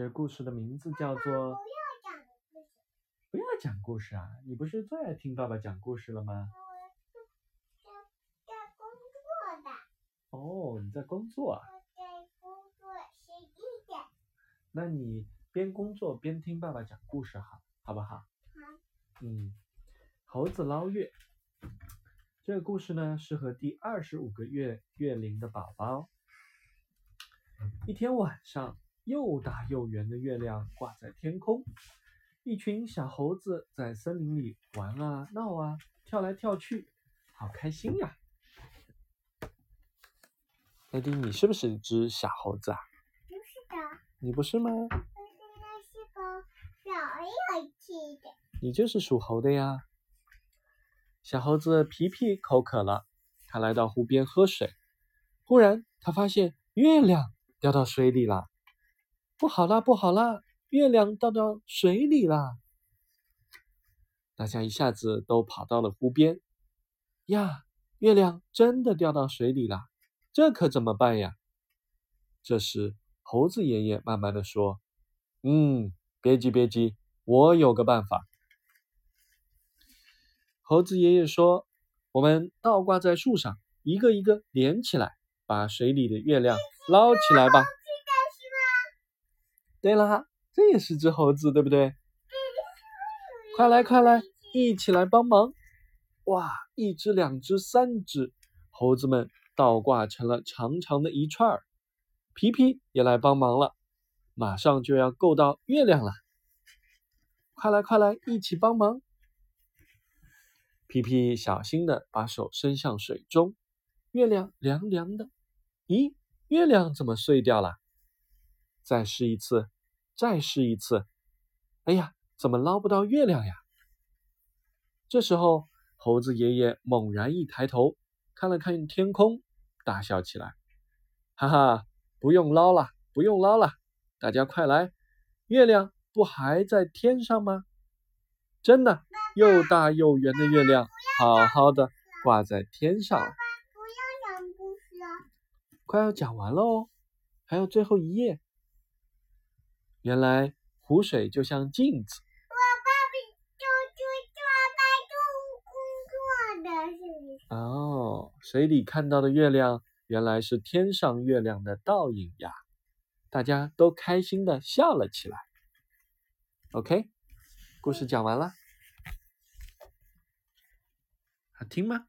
这个故事的名字叫做不要讲故事，不要讲故事啊！你不是最爱听爸爸讲故事了吗？我在在工作的，哦，你在工作啊？我在工作十一点。那你边工作边听爸爸讲故事好，好不好？好，嗯，猴子捞月。这个故事呢，适合第二十五个月月龄的宝宝。一天晚上，又大又圆的月亮挂在天空，一群小猴子在森林里玩啊闹啊，跳来跳去，好开心呀！艾迪，你是不是一只小猴子啊？不是的，你不是吗？我现在是个小有趣的。你就是属猴的呀。小猴子皮皮口渴了，他来到湖边喝水。忽然，他发现月亮掉到水里了。不好啦，不好啦！月亮掉到水里啦！大家一下子都跑到了湖边。呀，月亮真的掉到水里了，这可怎么办呀？这时，猴子爷爷慢慢的说：“嗯，别急，别急，我有个办法。”猴子爷爷说：“我们倒挂在树上，一个一个连起来，把水里的月亮捞起来吧。”对啦，这也是只猴子，对不对？快来，快来，一起来帮忙！哇，一只、两只、三只，猴子们倒挂成了长长的一串儿。皮皮也来帮忙了，马上就要够到月亮了。快来，快来，一起帮忙！皮皮小心的把手伸向水中，月亮凉凉的。咦，月亮怎么碎掉了？再试一次，再试一次。哎呀，怎么捞不到月亮呀？这时候，猴子爷爷猛然一抬头，看了看天空，大笑起来：“哈哈，不用捞了，不用捞了，大家快来，月亮不还在天上吗？真的，又大又圆的月亮，好好的挂在天上快要讲完了哦，还有最后一页。原来湖水就像镜子，我爸爸就就做白做工作的是哦，水里看到的月亮原来是天上月亮的倒影呀！大家都开心的笑了起来。OK，故事讲完了，好听吗？